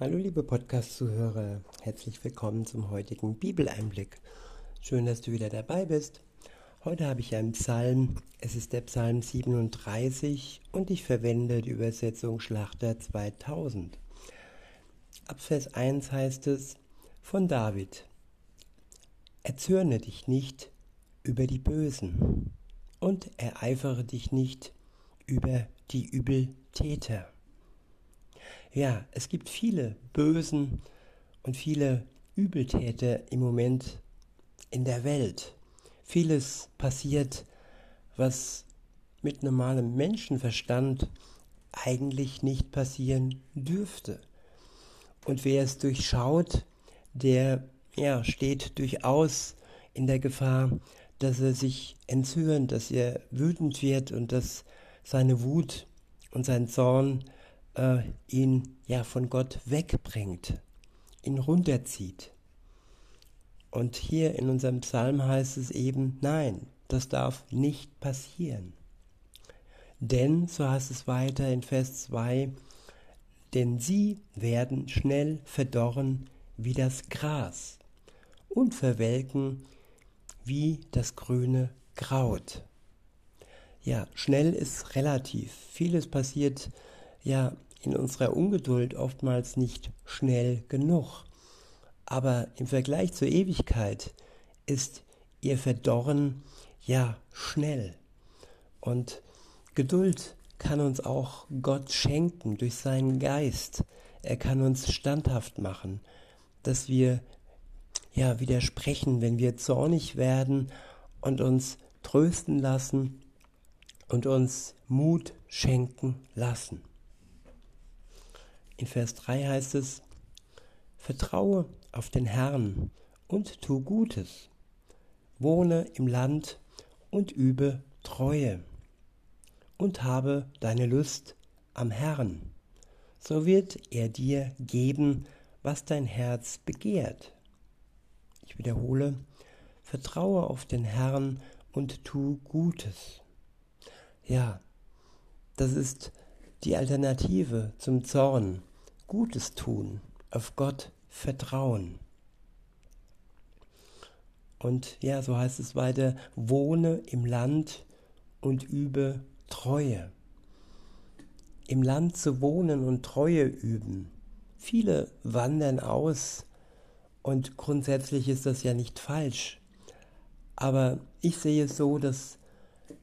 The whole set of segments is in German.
Hallo liebe Podcast-Zuhörer, herzlich willkommen zum heutigen Bibeleinblick. Schön, dass du wieder dabei bist. Heute habe ich einen Psalm, es ist der Psalm 37 und ich verwende die Übersetzung Schlachter 2000. Ab Vers 1 heißt es von David, Erzürne dich nicht über die Bösen und ereifere dich nicht über die Übeltäter ja, es gibt viele Bösen und viele Übeltäter im Moment in der Welt. Vieles passiert, was mit normalem Menschenverstand eigentlich nicht passieren dürfte. Und wer es durchschaut, der ja, steht durchaus in der Gefahr, dass er sich entzürnt, dass er wütend wird und dass seine Wut und sein Zorn äh, ihn ja von Gott wegbringt, ihn runterzieht. Und hier in unserem Psalm heißt es eben, nein, das darf nicht passieren. Denn, so heißt es weiter in Vers 2, denn sie werden schnell verdorren wie das Gras und verwelken wie das grüne Kraut. Ja, schnell ist relativ. Vieles passiert ja in unserer Ungeduld oftmals nicht schnell genug. Aber im Vergleich zur Ewigkeit ist ihr Verdorren ja schnell. Und Geduld kann uns auch Gott schenken durch seinen Geist. Er kann uns standhaft machen, dass wir ja widersprechen, wenn wir zornig werden und uns trösten lassen und uns Mut schenken lassen. In Vers 3 heißt es, Vertraue auf den Herrn und tu Gutes, wohne im Land und übe Treue und habe deine Lust am Herrn, so wird er dir geben, was dein Herz begehrt. Ich wiederhole, vertraue auf den Herrn und tu Gutes. Ja, das ist die Alternative zum Zorn, Gutes tun, auf Gott vertrauen. Und ja, so heißt es weiter, wohne im Land und übe Treue. Im Land zu wohnen und Treue üben. Viele wandern aus und grundsätzlich ist das ja nicht falsch. Aber ich sehe es so, dass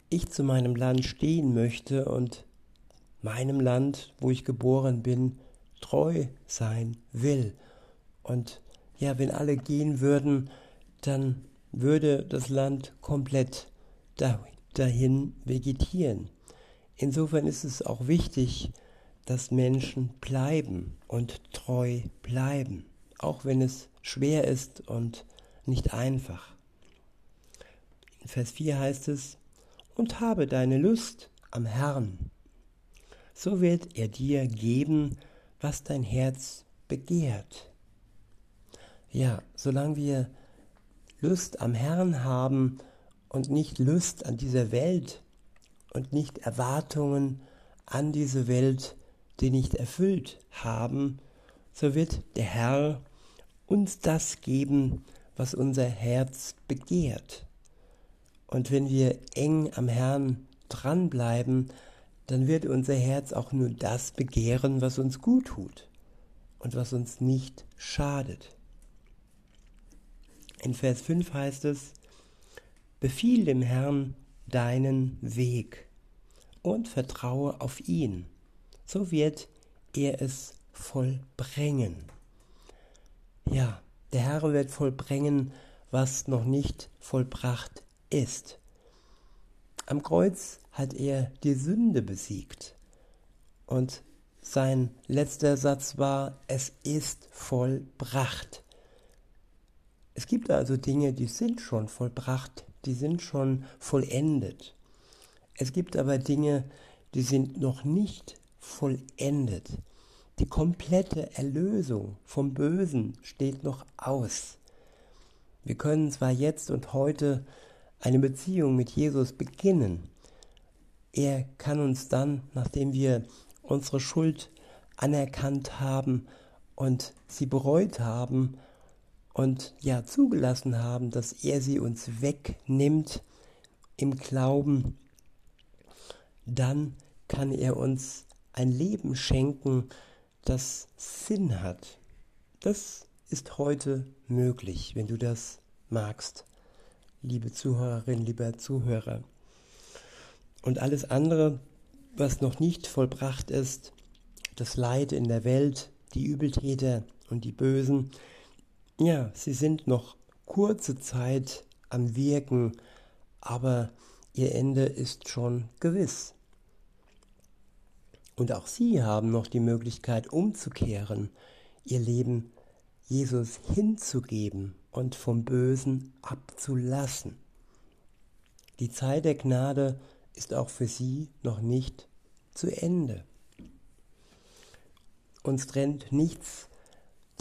ich zu meinem Land stehen möchte und meinem Land, wo ich geboren bin, treu sein will. Und ja, wenn alle gehen würden, dann würde das Land komplett dahin vegetieren. Insofern ist es auch wichtig, dass Menschen bleiben und treu bleiben, auch wenn es schwer ist und nicht einfach. In Vers 4 heißt es, und habe deine Lust am Herrn, so wird er dir geben, was dein Herz begehrt. Ja, solange wir Lust am Herrn haben und nicht Lust an dieser Welt und nicht Erwartungen an diese Welt, die nicht erfüllt haben, so wird der Herr uns das geben, was unser Herz begehrt. Und wenn wir eng am Herrn dranbleiben, dann wird unser Herz auch nur das begehren, was uns gut tut und was uns nicht schadet. In Vers 5 heißt es, Befiehl dem Herrn deinen Weg und vertraue auf ihn, so wird er es vollbringen. Ja, der Herr wird vollbringen, was noch nicht vollbracht ist. Am Kreuz hat er die Sünde besiegt. Und sein letzter Satz war, es ist vollbracht. Es gibt also Dinge, die sind schon vollbracht, die sind schon vollendet. Es gibt aber Dinge, die sind noch nicht vollendet. Die komplette Erlösung vom Bösen steht noch aus. Wir können zwar jetzt und heute eine Beziehung mit Jesus beginnen, er kann uns dann, nachdem wir unsere Schuld anerkannt haben und sie bereut haben und ja zugelassen haben, dass er sie uns wegnimmt im Glauben, dann kann er uns ein Leben schenken, das Sinn hat. Das ist heute möglich, wenn du das magst, liebe Zuhörerin, lieber Zuhörer. Und alles andere, was noch nicht vollbracht ist, das Leid in der Welt, die Übeltäter und die Bösen, ja, sie sind noch kurze Zeit am Wirken, aber ihr Ende ist schon gewiss. Und auch sie haben noch die Möglichkeit umzukehren, ihr Leben Jesus hinzugeben und vom Bösen abzulassen. Die Zeit der Gnade ist auch für sie noch nicht zu Ende. Uns trennt nichts,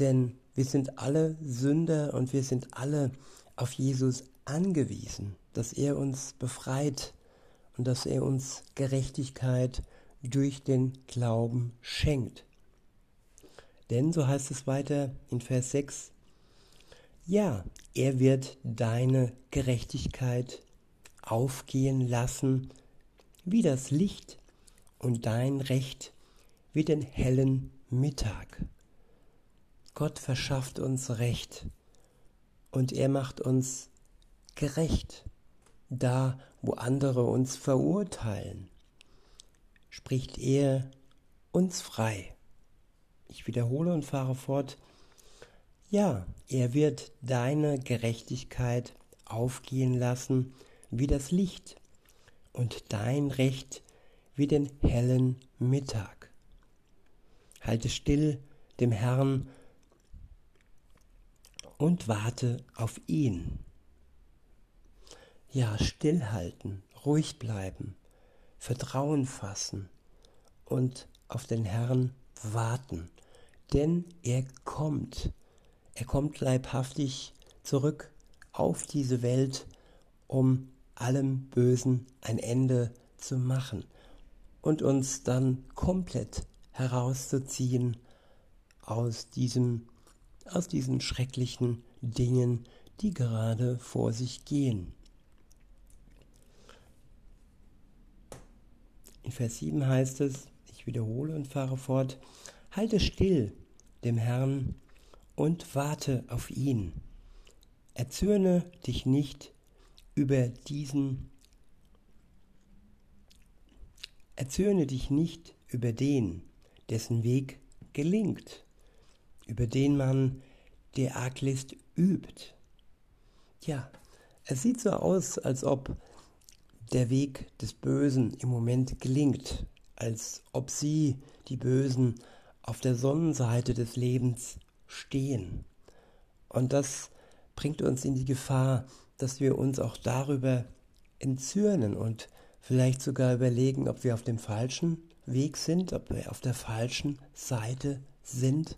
denn wir sind alle Sünder und wir sind alle auf Jesus angewiesen, dass er uns befreit und dass er uns Gerechtigkeit durch den Glauben schenkt. Denn, so heißt es weiter in Vers 6, ja, er wird deine Gerechtigkeit aufgehen lassen wie das Licht und dein Recht wie den hellen Mittag. Gott verschafft uns Recht und er macht uns gerecht, da wo andere uns verurteilen, spricht er uns frei. Ich wiederhole und fahre fort. Ja, er wird deine Gerechtigkeit aufgehen lassen wie das Licht und dein Recht wie den hellen Mittag. Halte still dem Herrn und warte auf ihn. Ja, stillhalten, ruhig bleiben, Vertrauen fassen und auf den Herrn warten, denn er kommt, er kommt leibhaftig zurück auf diese Welt, um allem Bösen ein Ende zu machen und uns dann komplett herauszuziehen aus diesem aus diesen schrecklichen Dingen, die gerade vor sich gehen. In Vers 7 heißt es, ich wiederhole und fahre fort, halte still dem Herrn und warte auf ihn. Erzürne dich nicht über diesen, erzürne dich nicht über den, dessen Weg gelingt, über den man der Arglist übt. Ja, es sieht so aus, als ob der Weg des Bösen im Moment gelingt, als ob sie, die Bösen, auf der Sonnenseite des Lebens stehen. Und das bringt uns in die Gefahr, dass wir uns auch darüber entzürnen und vielleicht sogar überlegen, ob wir auf dem falschen Weg sind, ob wir auf der falschen Seite sind.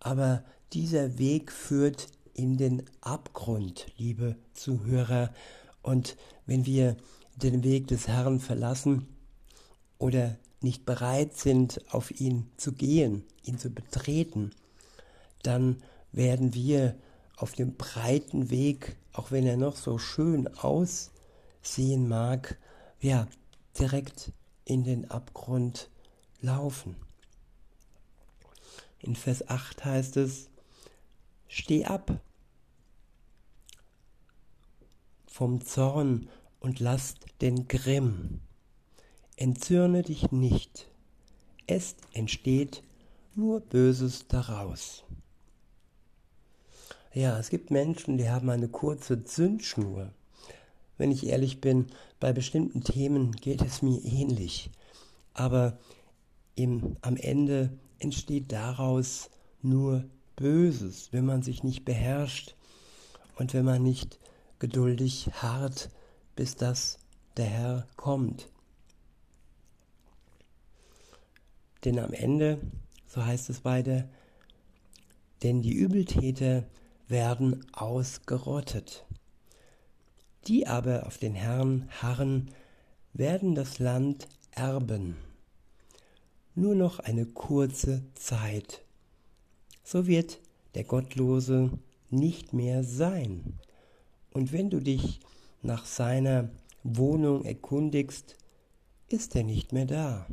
Aber dieser Weg führt in den Abgrund, liebe Zuhörer. Und wenn wir den Weg des Herrn verlassen oder nicht bereit sind, auf ihn zu gehen, ihn zu betreten, dann werden wir auf dem breiten Weg, auch wenn er noch so schön aussehen mag, ja, direkt in den Abgrund laufen. In Vers 8 heißt es, steh ab vom Zorn und lasst den Grimm. Entzürne dich nicht, es entsteht nur Böses daraus. Ja, es gibt Menschen, die haben eine kurze Zündschnur. Wenn ich ehrlich bin, bei bestimmten Themen geht es mir ähnlich. Aber im, am Ende entsteht daraus nur Böses, wenn man sich nicht beherrscht und wenn man nicht geduldig hart, bis das der Herr kommt. Denn am Ende, so heißt es weiter, denn die Übeltäter werden ausgerottet. Die aber auf den Herrn harren, werden das Land erben. Nur noch eine kurze Zeit so wird der Gottlose nicht mehr sein. Und wenn du dich nach seiner Wohnung erkundigst, ist er nicht mehr da.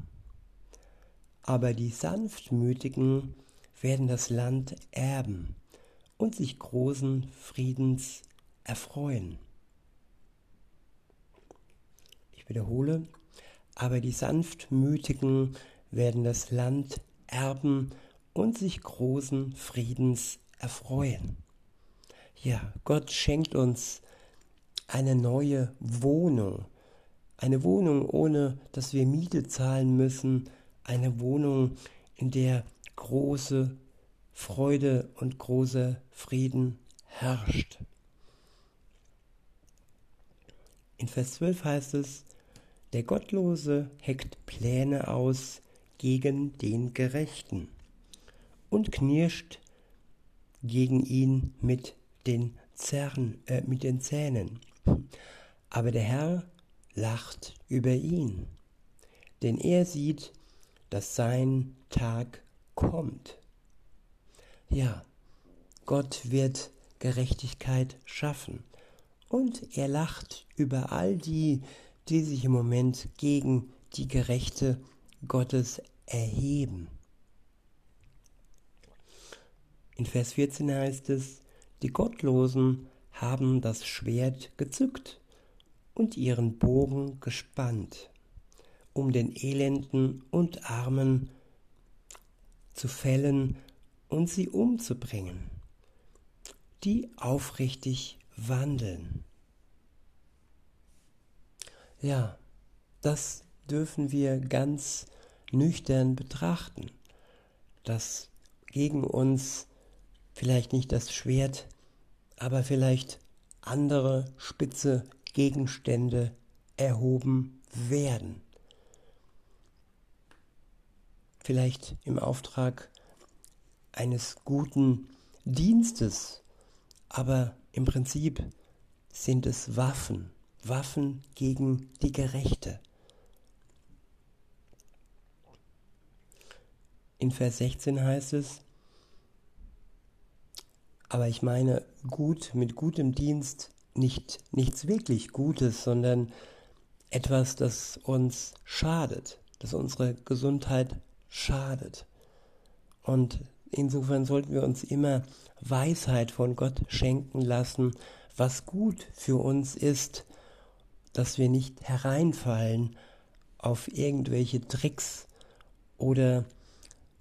Aber die Sanftmütigen werden das Land erben und sich großen Friedens erfreuen. Ich wiederhole, aber die Sanftmütigen werden das Land erben und sich großen Friedens erfreuen. Ja, Gott schenkt uns eine neue Wohnung. Eine Wohnung, ohne dass wir Miete zahlen müssen. Eine Wohnung, in der große Freude und großer Frieden herrscht. In Vers 12 heißt es, der Gottlose heckt Pläne aus gegen den Gerechten und knirscht gegen ihn mit den, Zern, äh, mit den Zähnen. Aber der Herr lacht über ihn, denn er sieht, dass sein Tag kommt. Ja, Gott wird Gerechtigkeit schaffen und er lacht über all die, die sich im Moment gegen die Gerechte Gottes erheben. In Vers 14 heißt es, die Gottlosen haben das Schwert gezückt und ihren Bogen gespannt, um den Elenden und Armen zu fällen und sie umzubringen, die aufrichtig wandeln. Ja, das dürfen wir ganz nüchtern betrachten, dass gegen uns vielleicht nicht das Schwert, aber vielleicht andere spitze Gegenstände erhoben werden. Vielleicht im Auftrag eines guten Dienstes, aber im Prinzip sind es Waffen, Waffen gegen die Gerechte. In Vers 16 heißt es, aber ich meine gut mit gutem Dienst nicht nichts wirklich Gutes, sondern etwas, das uns schadet, das unsere Gesundheit schadet. Und insofern sollten wir uns immer Weisheit von Gott schenken lassen, was gut für uns ist, dass wir nicht hereinfallen auf irgendwelche Tricks oder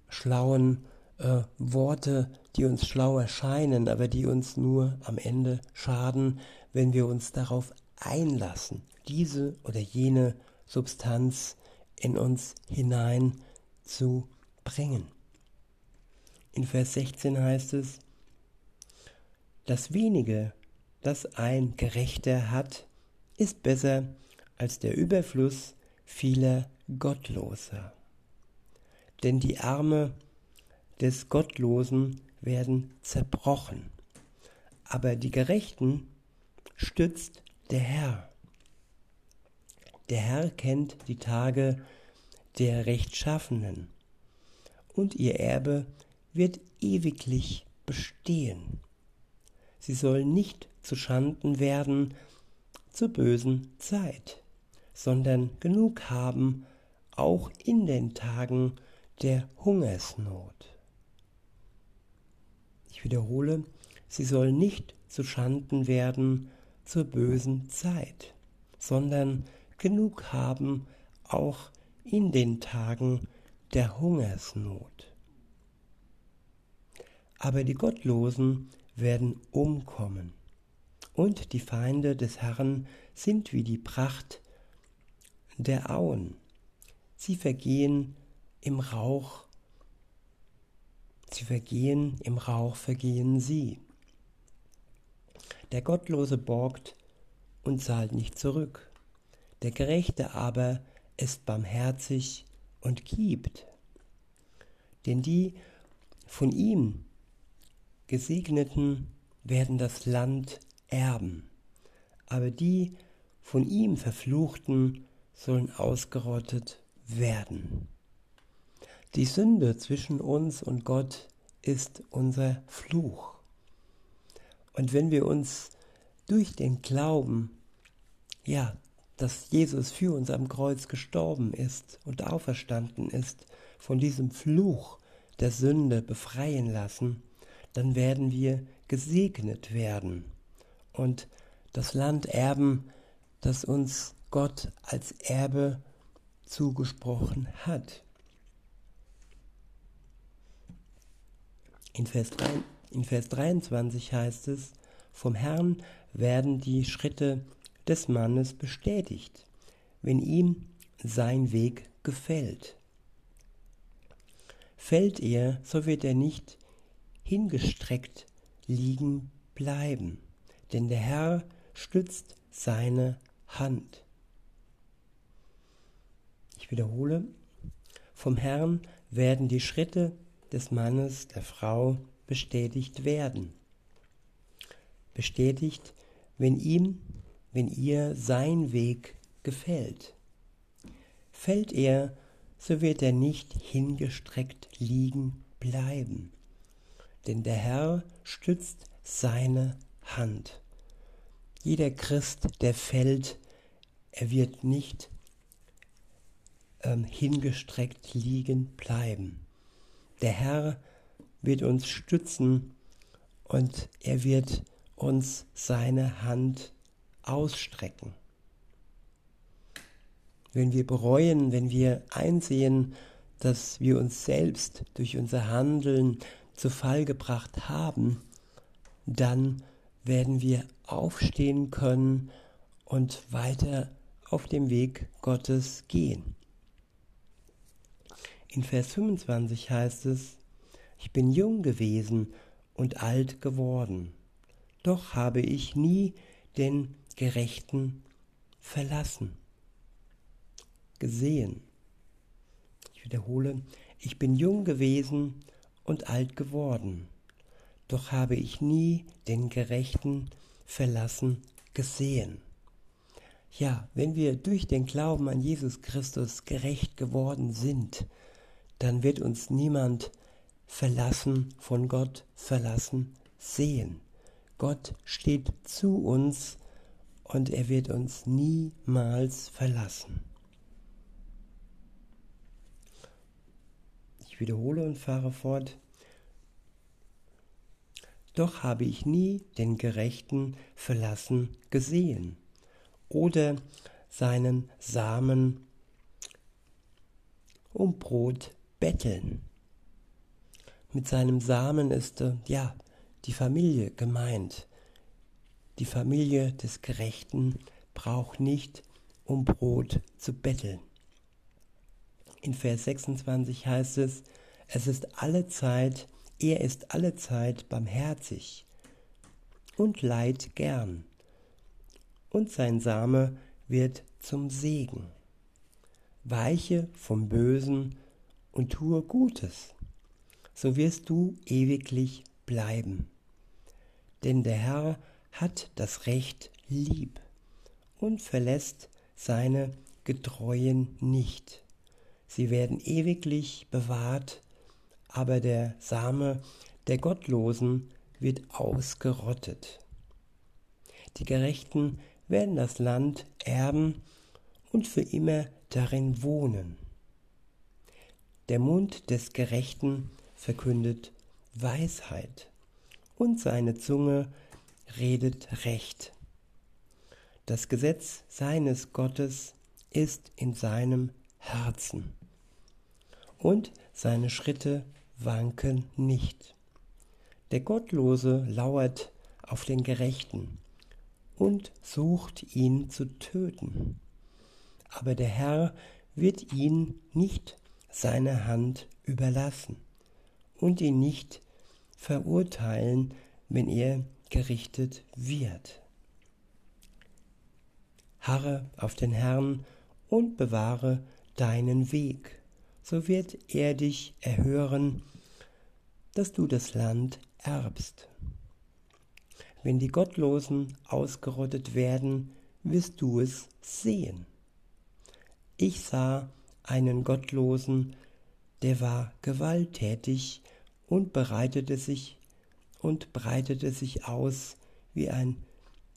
schlauen äh, Worte, die uns schlau erscheinen, aber die uns nur am Ende schaden, wenn wir uns darauf einlassen, diese oder jene Substanz in uns hinein zu bringen. In Vers 16 heißt es, das wenige, das ein Gerechter hat, ist besser als der Überfluss vieler Gottloser. Denn die Arme des Gottlosen werden zerbrochen. Aber die Gerechten stützt der Herr. Der Herr kennt die Tage der Rechtschaffenen und ihr Erbe wird ewiglich bestehen. Sie sollen nicht zu Schanden werden zur bösen Zeit, sondern genug haben, auch in den Tagen der Hungersnot. Ich wiederhole, sie soll nicht zu Schanden werden zur bösen Zeit, sondern genug haben auch in den Tagen der Hungersnot. Aber die Gottlosen werden umkommen, und die Feinde des Herrn sind wie die Pracht der Auen. Sie vergehen im Rauch Sie vergehen, im Rauch vergehen sie. Der Gottlose borgt und zahlt nicht zurück. Der Gerechte aber ist barmherzig und gibt. Denn die von ihm Gesegneten werden das Land erben, aber die von ihm Verfluchten sollen ausgerottet werden. Die Sünde zwischen uns und Gott ist unser Fluch. Und wenn wir uns durch den Glauben, ja, dass Jesus für uns am Kreuz gestorben ist und auferstanden ist, von diesem Fluch der Sünde befreien lassen, dann werden wir gesegnet werden und das Land erben, das uns Gott als Erbe zugesprochen hat. In Vers, 3, in Vers 23 heißt es, vom Herrn werden die Schritte des Mannes bestätigt, wenn ihm sein Weg gefällt. Fällt er, so wird er nicht hingestreckt liegen bleiben, denn der Herr stützt seine Hand. Ich wiederhole, vom Herrn werden die Schritte des Mannes, der Frau bestätigt werden. Bestätigt, wenn ihm, wenn ihr sein Weg gefällt. Fällt er, so wird er nicht hingestreckt liegen bleiben, denn der Herr stützt seine Hand. Jeder Christ, der fällt, er wird nicht ähm, hingestreckt liegen bleiben. Der Herr wird uns stützen und er wird uns seine Hand ausstrecken. Wenn wir bereuen, wenn wir einsehen, dass wir uns selbst durch unser Handeln zu Fall gebracht haben, dann werden wir aufstehen können und weiter auf dem Weg Gottes gehen. In Vers 25 heißt es, ich bin jung gewesen und alt geworden, doch habe ich nie den Gerechten verlassen, gesehen. Ich wiederhole, ich bin jung gewesen und alt geworden, doch habe ich nie den Gerechten verlassen gesehen. Ja, wenn wir durch den Glauben an Jesus Christus gerecht geworden sind, dann wird uns niemand verlassen, von Gott verlassen sehen. Gott steht zu uns und er wird uns niemals verlassen. Wiederhole und fahre fort. Doch habe ich nie den Gerechten verlassen gesehen oder seinen Samen um Brot betteln. Mit seinem Samen ist äh, ja die Familie gemeint. Die Familie des Gerechten braucht nicht um Brot zu betteln. In Vers 26 heißt es, es ist alle Zeit, er ist alle Zeit barmherzig und leid gern, und sein Same wird zum Segen. Weiche vom Bösen und tue Gutes, so wirst du ewiglich bleiben. Denn der Herr hat das Recht lieb und verlässt seine Getreuen nicht. Sie werden ewiglich bewahrt, aber der Same der Gottlosen wird ausgerottet. Die Gerechten werden das Land erben und für immer darin wohnen. Der Mund des Gerechten verkündet Weisheit und seine Zunge redet Recht. Das Gesetz seines Gottes ist in seinem Herzen und seine Schritte wanken nicht. Der Gottlose lauert auf den Gerechten und sucht ihn zu töten. Aber der Herr wird ihn nicht seine Hand überlassen und ihn nicht verurteilen, wenn er gerichtet wird. Harre auf den Herrn und bewahre deinen Weg, so wird er dich erhören, dass du das Land erbst. Wenn die Gottlosen ausgerottet werden, wirst du es sehen. Ich sah einen Gottlosen, der war gewalttätig und bereitete sich und breitete sich aus wie ein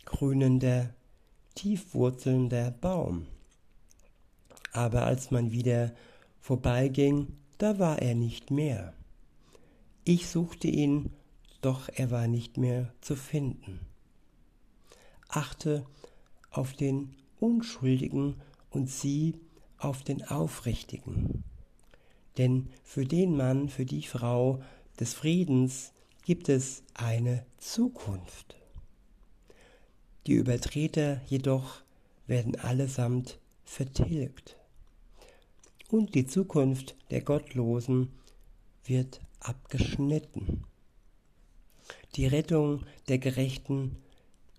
grünender, tiefwurzelnder Baum. Aber als man wieder vorbeiging, da war er nicht mehr. Ich suchte ihn, doch er war nicht mehr zu finden. Achte auf den Unschuldigen und sieh auf den Aufrichtigen. Denn für den Mann, für die Frau des Friedens gibt es eine Zukunft. Die Übertreter jedoch werden allesamt vertilgt. Und die Zukunft der Gottlosen wird abgeschnitten. Die Rettung der Gerechten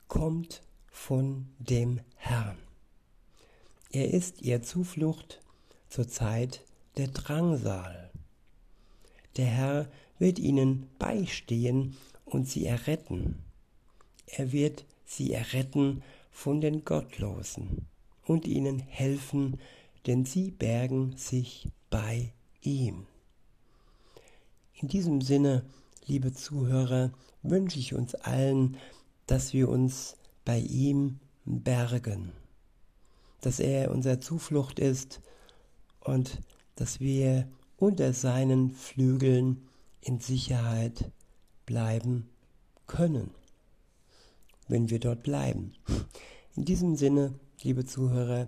kommt von dem Herrn. Er ist ihr Zuflucht zur Zeit der Drangsal. Der Herr wird ihnen beistehen und sie erretten. Er wird sie erretten von den Gottlosen und ihnen helfen, denn sie bergen sich bei ihm. In diesem Sinne, liebe Zuhörer, wünsche ich uns allen, dass wir uns bei ihm bergen, dass er unser Zuflucht ist und dass wir unter seinen Flügeln in Sicherheit bleiben können, wenn wir dort bleiben. In diesem Sinne, liebe Zuhörer,